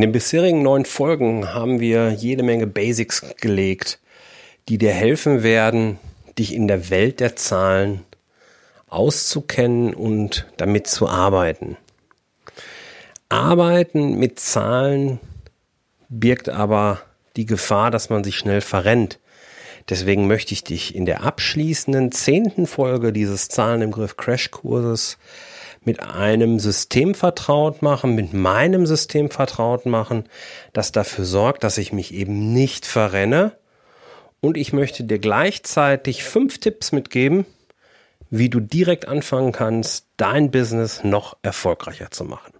In den bisherigen neun Folgen haben wir jede Menge Basics gelegt, die dir helfen werden, dich in der Welt der Zahlen auszukennen und damit zu arbeiten. Arbeiten mit Zahlen birgt aber die Gefahr, dass man sich schnell verrennt. Deswegen möchte ich dich in der abschließenden zehnten Folge dieses Zahlen im Griff Crashkurses mit einem System vertraut machen, mit meinem System vertraut machen, das dafür sorgt, dass ich mich eben nicht verrenne. Und ich möchte dir gleichzeitig fünf Tipps mitgeben, wie du direkt anfangen kannst, dein Business noch erfolgreicher zu machen.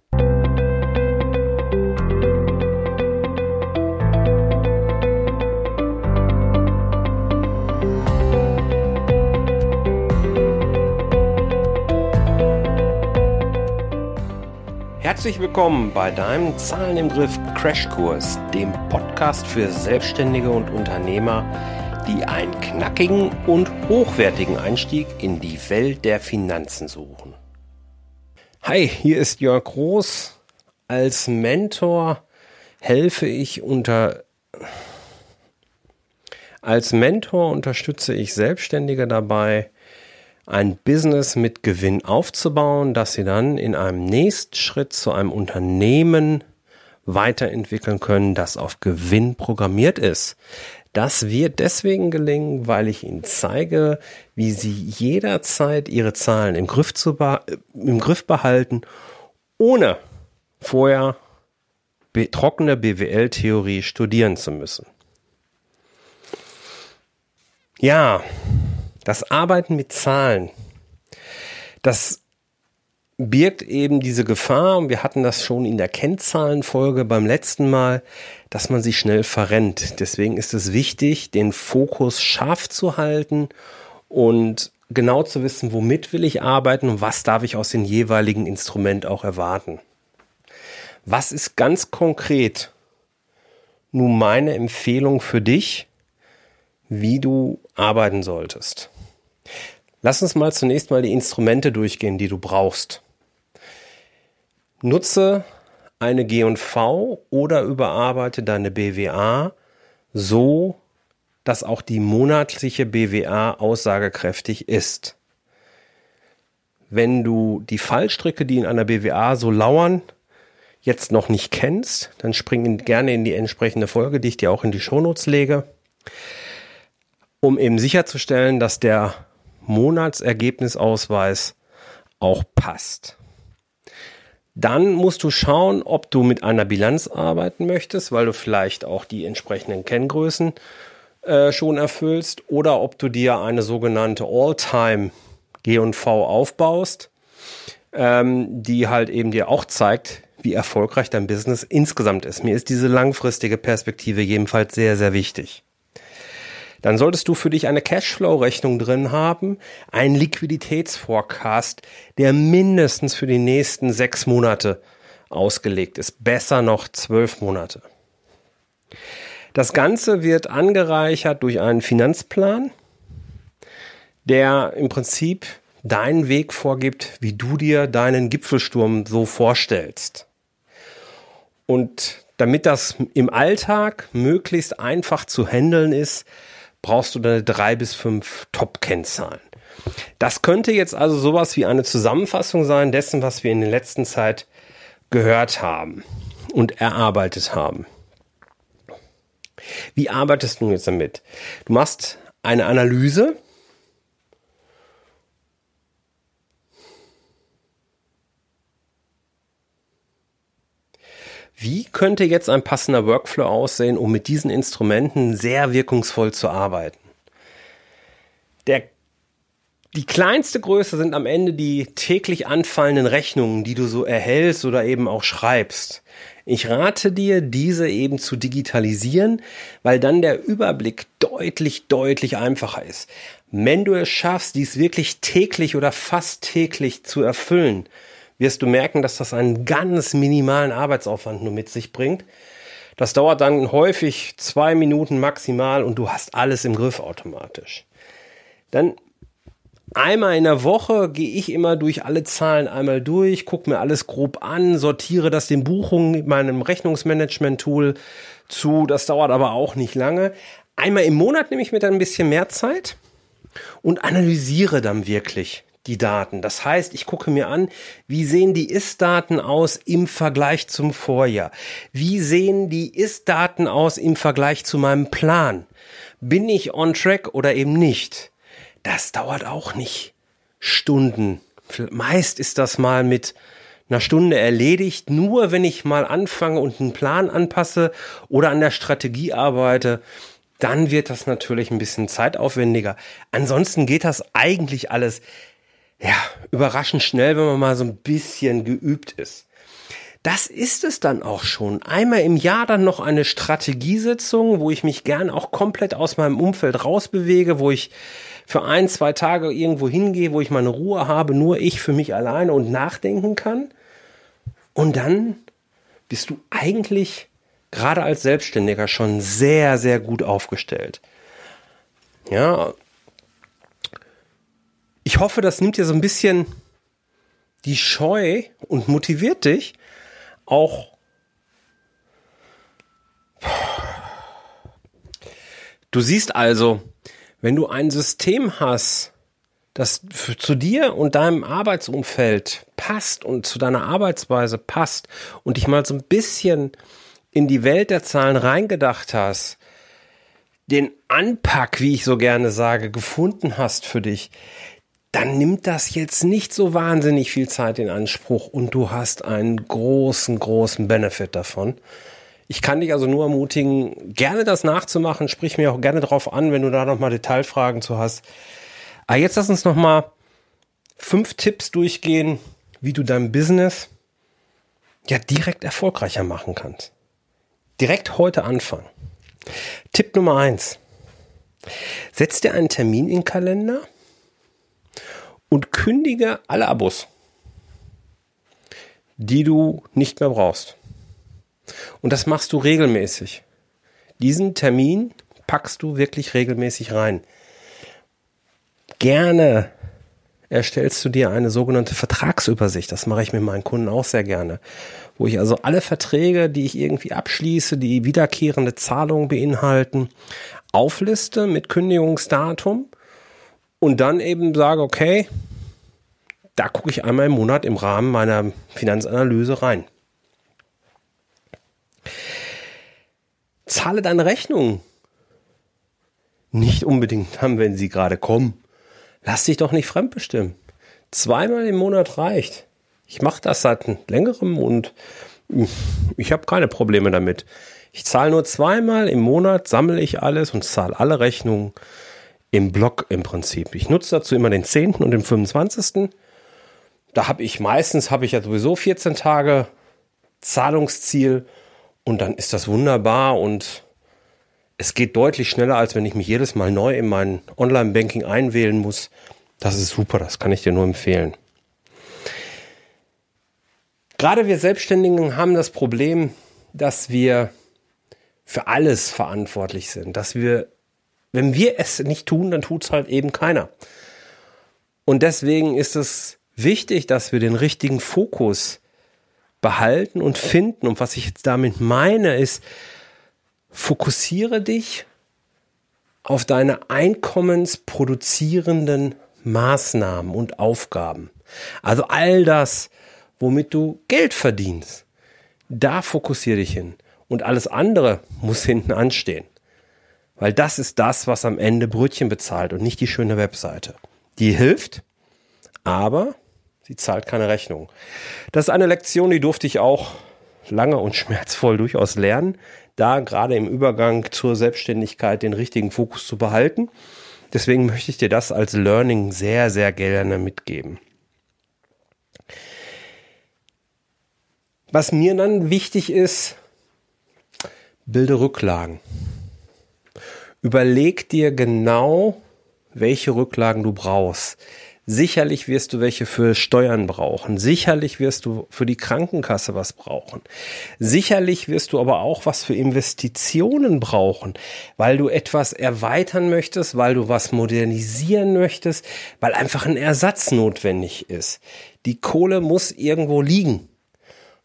Herzlich willkommen bei deinem Zahlen im Griff Crashkurs, dem Podcast für Selbstständige und Unternehmer, die einen knackigen und hochwertigen Einstieg in die Welt der Finanzen suchen. Hi, hier ist Jörg Groß. Als Mentor helfe ich unter als Mentor unterstütze ich Selbstständige dabei, ein Business mit Gewinn aufzubauen, das sie dann in einem nächsten Schritt zu einem Unternehmen weiterentwickeln können, das auf Gewinn programmiert ist. Das wird deswegen gelingen, weil ich Ihnen zeige, wie Sie jederzeit Ihre Zahlen im Griff, zu im Griff behalten, ohne vorher trockene BWL-Theorie studieren zu müssen. Ja, das Arbeiten mit Zahlen, das birgt eben diese Gefahr, und wir hatten das schon in der Kennzahlenfolge beim letzten Mal, dass man sich schnell verrennt. Deswegen ist es wichtig, den Fokus scharf zu halten und genau zu wissen, womit will ich arbeiten und was darf ich aus dem jeweiligen Instrument auch erwarten. Was ist ganz konkret nun meine Empfehlung für dich, wie du arbeiten solltest? Lass uns mal zunächst mal die Instrumente durchgehen, die du brauchst. Nutze eine G&V oder überarbeite deine BWA so, dass auch die monatliche BWA aussagekräftig ist. Wenn du die Fallstricke, die in einer BWA so lauern, jetzt noch nicht kennst, dann spring gerne in die entsprechende Folge, die ich dir auch in die Shownotes lege, um eben sicherzustellen, dass der Monatsergebnisausweis auch passt. Dann musst du schauen, ob du mit einer Bilanz arbeiten möchtest, weil du vielleicht auch die entsprechenden Kenngrößen äh, schon erfüllst oder ob du dir eine sogenannte All-Time G&V aufbaust, ähm, die halt eben dir auch zeigt, wie erfolgreich dein Business insgesamt ist. Mir ist diese langfristige Perspektive jedenfalls sehr, sehr wichtig dann solltest du für dich eine Cashflow-Rechnung drin haben, einen Liquiditätsforecast, der mindestens für die nächsten sechs Monate ausgelegt ist. Besser noch zwölf Monate. Das Ganze wird angereichert durch einen Finanzplan, der im Prinzip deinen Weg vorgibt, wie du dir deinen Gipfelsturm so vorstellst. Und damit das im Alltag möglichst einfach zu handeln ist, brauchst du deine drei bis fünf Top-Kennzahlen. Das könnte jetzt also sowas wie eine Zusammenfassung sein dessen, was wir in der letzten Zeit gehört haben und erarbeitet haben. Wie arbeitest du jetzt damit? Du machst eine Analyse. Wie könnte jetzt ein passender Workflow aussehen, um mit diesen Instrumenten sehr wirkungsvoll zu arbeiten? Der, die kleinste Größe sind am Ende die täglich anfallenden Rechnungen, die du so erhältst oder eben auch schreibst. Ich rate dir, diese eben zu digitalisieren, weil dann der Überblick deutlich, deutlich einfacher ist. Wenn du es schaffst, dies wirklich täglich oder fast täglich zu erfüllen, wirst du merken, dass das einen ganz minimalen Arbeitsaufwand nur mit sich bringt. Das dauert dann häufig zwei Minuten maximal und du hast alles im Griff automatisch. Dann einmal in der Woche gehe ich immer durch alle Zahlen einmal durch, gucke mir alles grob an, sortiere das den Buchungen mit meinem Rechnungsmanagement-Tool zu. Das dauert aber auch nicht lange. Einmal im Monat nehme ich mir dann ein bisschen mehr Zeit und analysiere dann wirklich die Daten. Das heißt, ich gucke mir an, wie sehen die Ist-Daten aus im Vergleich zum Vorjahr? Wie sehen die Ist-Daten aus im Vergleich zu meinem Plan? Bin ich on track oder eben nicht? Das dauert auch nicht Stunden. Meist ist das mal mit einer Stunde erledigt. Nur wenn ich mal anfange und einen Plan anpasse oder an der Strategie arbeite, dann wird das natürlich ein bisschen zeitaufwendiger. Ansonsten geht das eigentlich alles, ja, überraschend schnell, wenn man mal so ein bisschen geübt ist. Das ist es dann auch schon. Einmal im Jahr dann noch eine Strategiesitzung, wo ich mich gern auch komplett aus meinem Umfeld rausbewege, wo ich für ein, zwei Tage irgendwo hingehe, wo ich meine Ruhe habe, nur ich für mich alleine und nachdenken kann. Und dann bist du eigentlich gerade als Selbstständiger schon sehr, sehr gut aufgestellt. Ja. Ich hoffe, das nimmt dir so ein bisschen die Scheu und motiviert dich auch Du siehst also, wenn du ein System hast, das zu dir und deinem Arbeitsumfeld passt und zu deiner Arbeitsweise passt und dich mal so ein bisschen in die Welt der Zahlen reingedacht hast, den Anpack, wie ich so gerne sage, gefunden hast für dich, dann nimmt das jetzt nicht so wahnsinnig viel Zeit in Anspruch und du hast einen großen, großen Benefit davon. Ich kann dich also nur ermutigen, gerne das nachzumachen. Sprich mir auch gerne drauf an, wenn du da nochmal Detailfragen zu hast. Aber jetzt lass uns nochmal fünf Tipps durchgehen, wie du dein Business ja direkt erfolgreicher machen kannst. Direkt heute anfangen. Tipp Nummer eins. Setz dir einen Termin in den Kalender und kündige alle Abos, die du nicht mehr brauchst. Und das machst du regelmäßig. Diesen Termin packst du wirklich regelmäßig rein. Gerne erstellst du dir eine sogenannte Vertragsübersicht. Das mache ich mit meinen Kunden auch sehr gerne wo ich also alle Verträge, die ich irgendwie abschließe, die wiederkehrende Zahlungen beinhalten, aufliste mit Kündigungsdatum und dann eben sage, okay, da gucke ich einmal im Monat im Rahmen meiner Finanzanalyse rein. Zahle deine Rechnungen. Nicht unbedingt dann, wenn sie gerade kommen. Lass dich doch nicht fremdbestimmen. Zweimal im Monat reicht. Ich mache das seit längerem und ich habe keine Probleme damit. Ich zahle nur zweimal im Monat, sammle ich alles und zahle alle Rechnungen im Block im Prinzip. Ich nutze dazu immer den 10. und den 25. Da habe ich meistens, habe ich ja sowieso 14 Tage Zahlungsziel und dann ist das wunderbar und es geht deutlich schneller, als wenn ich mich jedes Mal neu in mein Online-Banking einwählen muss. Das ist super, das kann ich dir nur empfehlen. Gerade wir Selbstständigen haben das Problem, dass wir für alles verantwortlich sind, dass wir, wenn wir es nicht tun, dann tut es halt eben keiner. Und deswegen ist es wichtig, dass wir den richtigen Fokus behalten und finden. Und was ich jetzt damit meine, ist, fokussiere dich auf deine einkommensproduzierenden Maßnahmen und Aufgaben. Also all das, womit du Geld verdienst. Da fokussiere dich hin. Und alles andere muss hinten anstehen. Weil das ist das, was am Ende Brötchen bezahlt und nicht die schöne Webseite. Die hilft, aber sie zahlt keine Rechnung. Das ist eine Lektion, die durfte ich auch lange und schmerzvoll durchaus lernen, da gerade im Übergang zur Selbstständigkeit den richtigen Fokus zu behalten. Deswegen möchte ich dir das als Learning sehr, sehr gerne mitgeben. Was mir dann wichtig ist, bilde Rücklagen. Überleg dir genau, welche Rücklagen du brauchst. Sicherlich wirst du welche für Steuern brauchen. Sicherlich wirst du für die Krankenkasse was brauchen. Sicherlich wirst du aber auch was für Investitionen brauchen, weil du etwas erweitern möchtest, weil du was modernisieren möchtest, weil einfach ein Ersatz notwendig ist. Die Kohle muss irgendwo liegen.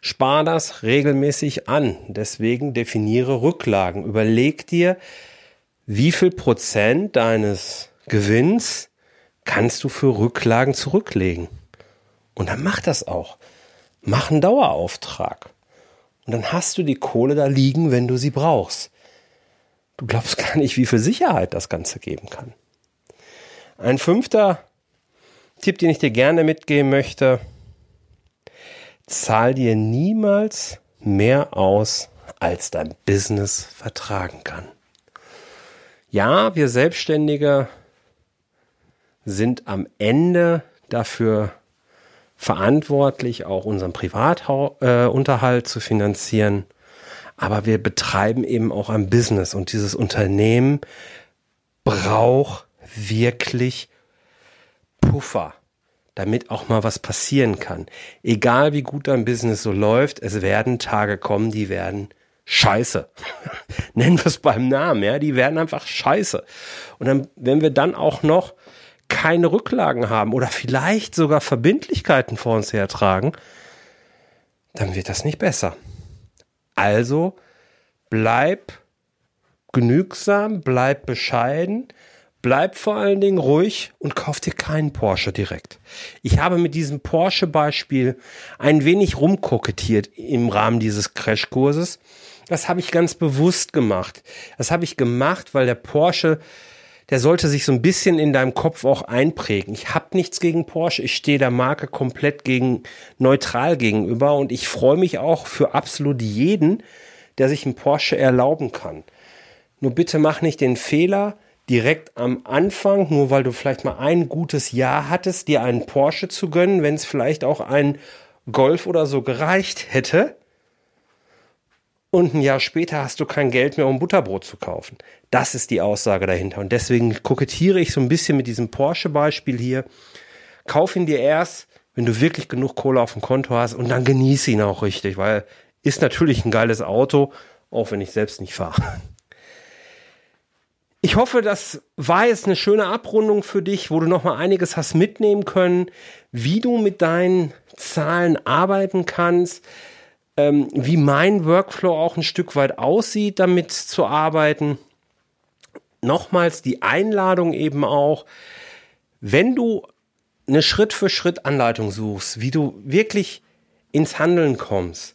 Spar das regelmäßig an. Deswegen definiere Rücklagen. Überleg dir, wie viel Prozent deines Gewinns kannst du für Rücklagen zurücklegen. Und dann mach das auch. Mach einen Dauerauftrag. Und dann hast du die Kohle da liegen, wenn du sie brauchst. Du glaubst gar nicht, wie viel Sicherheit das Ganze geben kann. Ein fünfter Tipp, den ich dir gerne mitgeben möchte. Zahl dir niemals mehr aus, als dein Business vertragen kann. Ja, wir Selbstständige sind am Ende dafür verantwortlich, auch unseren Privatunterhalt äh, zu finanzieren. Aber wir betreiben eben auch ein Business und dieses Unternehmen braucht wirklich Puffer, damit auch mal was passieren kann. Egal wie gut dein Business so läuft, es werden Tage kommen, die werden scheiße. Nennen wir es beim Namen, ja, die werden einfach scheiße. Und dann, wenn wir dann auch noch keine Rücklagen haben oder vielleicht sogar Verbindlichkeiten vor uns hertragen, dann wird das nicht besser. Also bleib genügsam, bleib bescheiden, bleib vor allen Dingen ruhig und kauf dir keinen Porsche direkt. Ich habe mit diesem Porsche-Beispiel ein wenig rumkokettiert im Rahmen dieses Crashkurses. Das habe ich ganz bewusst gemacht. Das habe ich gemacht, weil der Porsche der sollte sich so ein bisschen in deinem Kopf auch einprägen. Ich habe nichts gegen Porsche, ich stehe der Marke komplett gegen neutral gegenüber und ich freue mich auch für absolut jeden, der sich einen Porsche erlauben kann. Nur bitte mach nicht den Fehler, direkt am Anfang, nur weil du vielleicht mal ein gutes Jahr hattest, dir einen Porsche zu gönnen, wenn es vielleicht auch ein Golf oder so gereicht hätte und ein Jahr später hast du kein Geld mehr, um Butterbrot zu kaufen. Das ist die Aussage dahinter. Und deswegen kokettiere ich so ein bisschen mit diesem Porsche-Beispiel hier. Kauf ihn dir erst, wenn du wirklich genug Kohle auf dem Konto hast und dann genieße ihn auch richtig, weil ist natürlich ein geiles Auto, auch wenn ich selbst nicht fahre. Ich hoffe, das war jetzt eine schöne Abrundung für dich, wo du noch mal einiges hast mitnehmen können, wie du mit deinen Zahlen arbeiten kannst ähm, wie mein Workflow auch ein Stück weit aussieht, damit zu arbeiten. Nochmals die Einladung eben auch, wenn du eine Schritt-für-Schritt-Anleitung suchst, wie du wirklich ins Handeln kommst,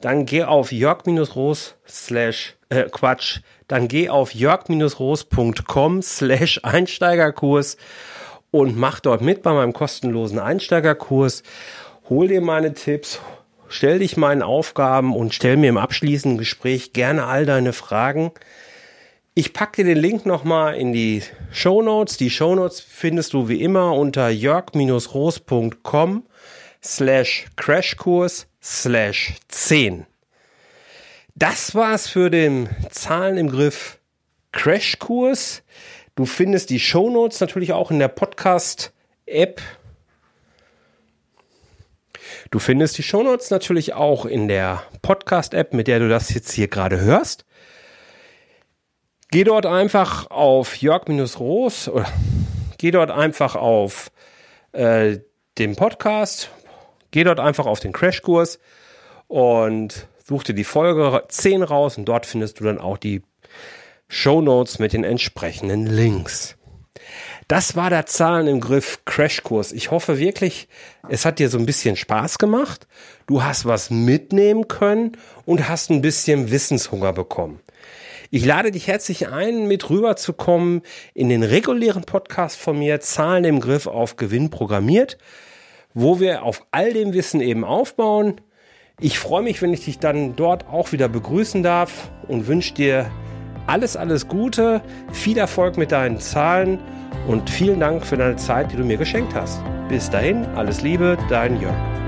dann geh auf jörg-roos slash, äh, Quatsch, dann geh auf jörg-roos.com slash Einsteigerkurs und mach dort mit bei meinem kostenlosen Einsteigerkurs. Hol dir meine Tipps, Stell dich meinen Aufgaben und stell mir im abschließenden Gespräch gerne all deine Fragen. Ich packe dir den Link nochmal in die Show Notes. Die Show Notes findest du wie immer unter jörg-roos.com slash Crashkurs slash 10. Das war's für den Zahlen im Griff Crashkurs. Du findest die Show Notes natürlich auch in der Podcast App Du findest die Shownotes natürlich auch in der Podcast-App, mit der du das jetzt hier gerade hörst. Geh dort einfach auf Jörg-Roos oder geh dort einfach auf äh, den Podcast, geh dort einfach auf den Crashkurs und such dir die Folge 10 raus und dort findest du dann auch die Show Notes mit den entsprechenden Links. Das war der Zahlen im Griff Crashkurs. Ich hoffe wirklich, es hat dir so ein bisschen Spaß gemacht. Du hast was mitnehmen können und hast ein bisschen Wissenshunger bekommen. Ich lade dich herzlich ein, mit rüberzukommen in den regulären Podcast von mir, Zahlen im Griff auf Gewinn programmiert, wo wir auf all dem Wissen eben aufbauen. Ich freue mich, wenn ich dich dann dort auch wieder begrüßen darf und wünsche dir alles, alles Gute, viel Erfolg mit deinen Zahlen und vielen Dank für deine Zeit, die du mir geschenkt hast. Bis dahin, alles Liebe, dein Jörg.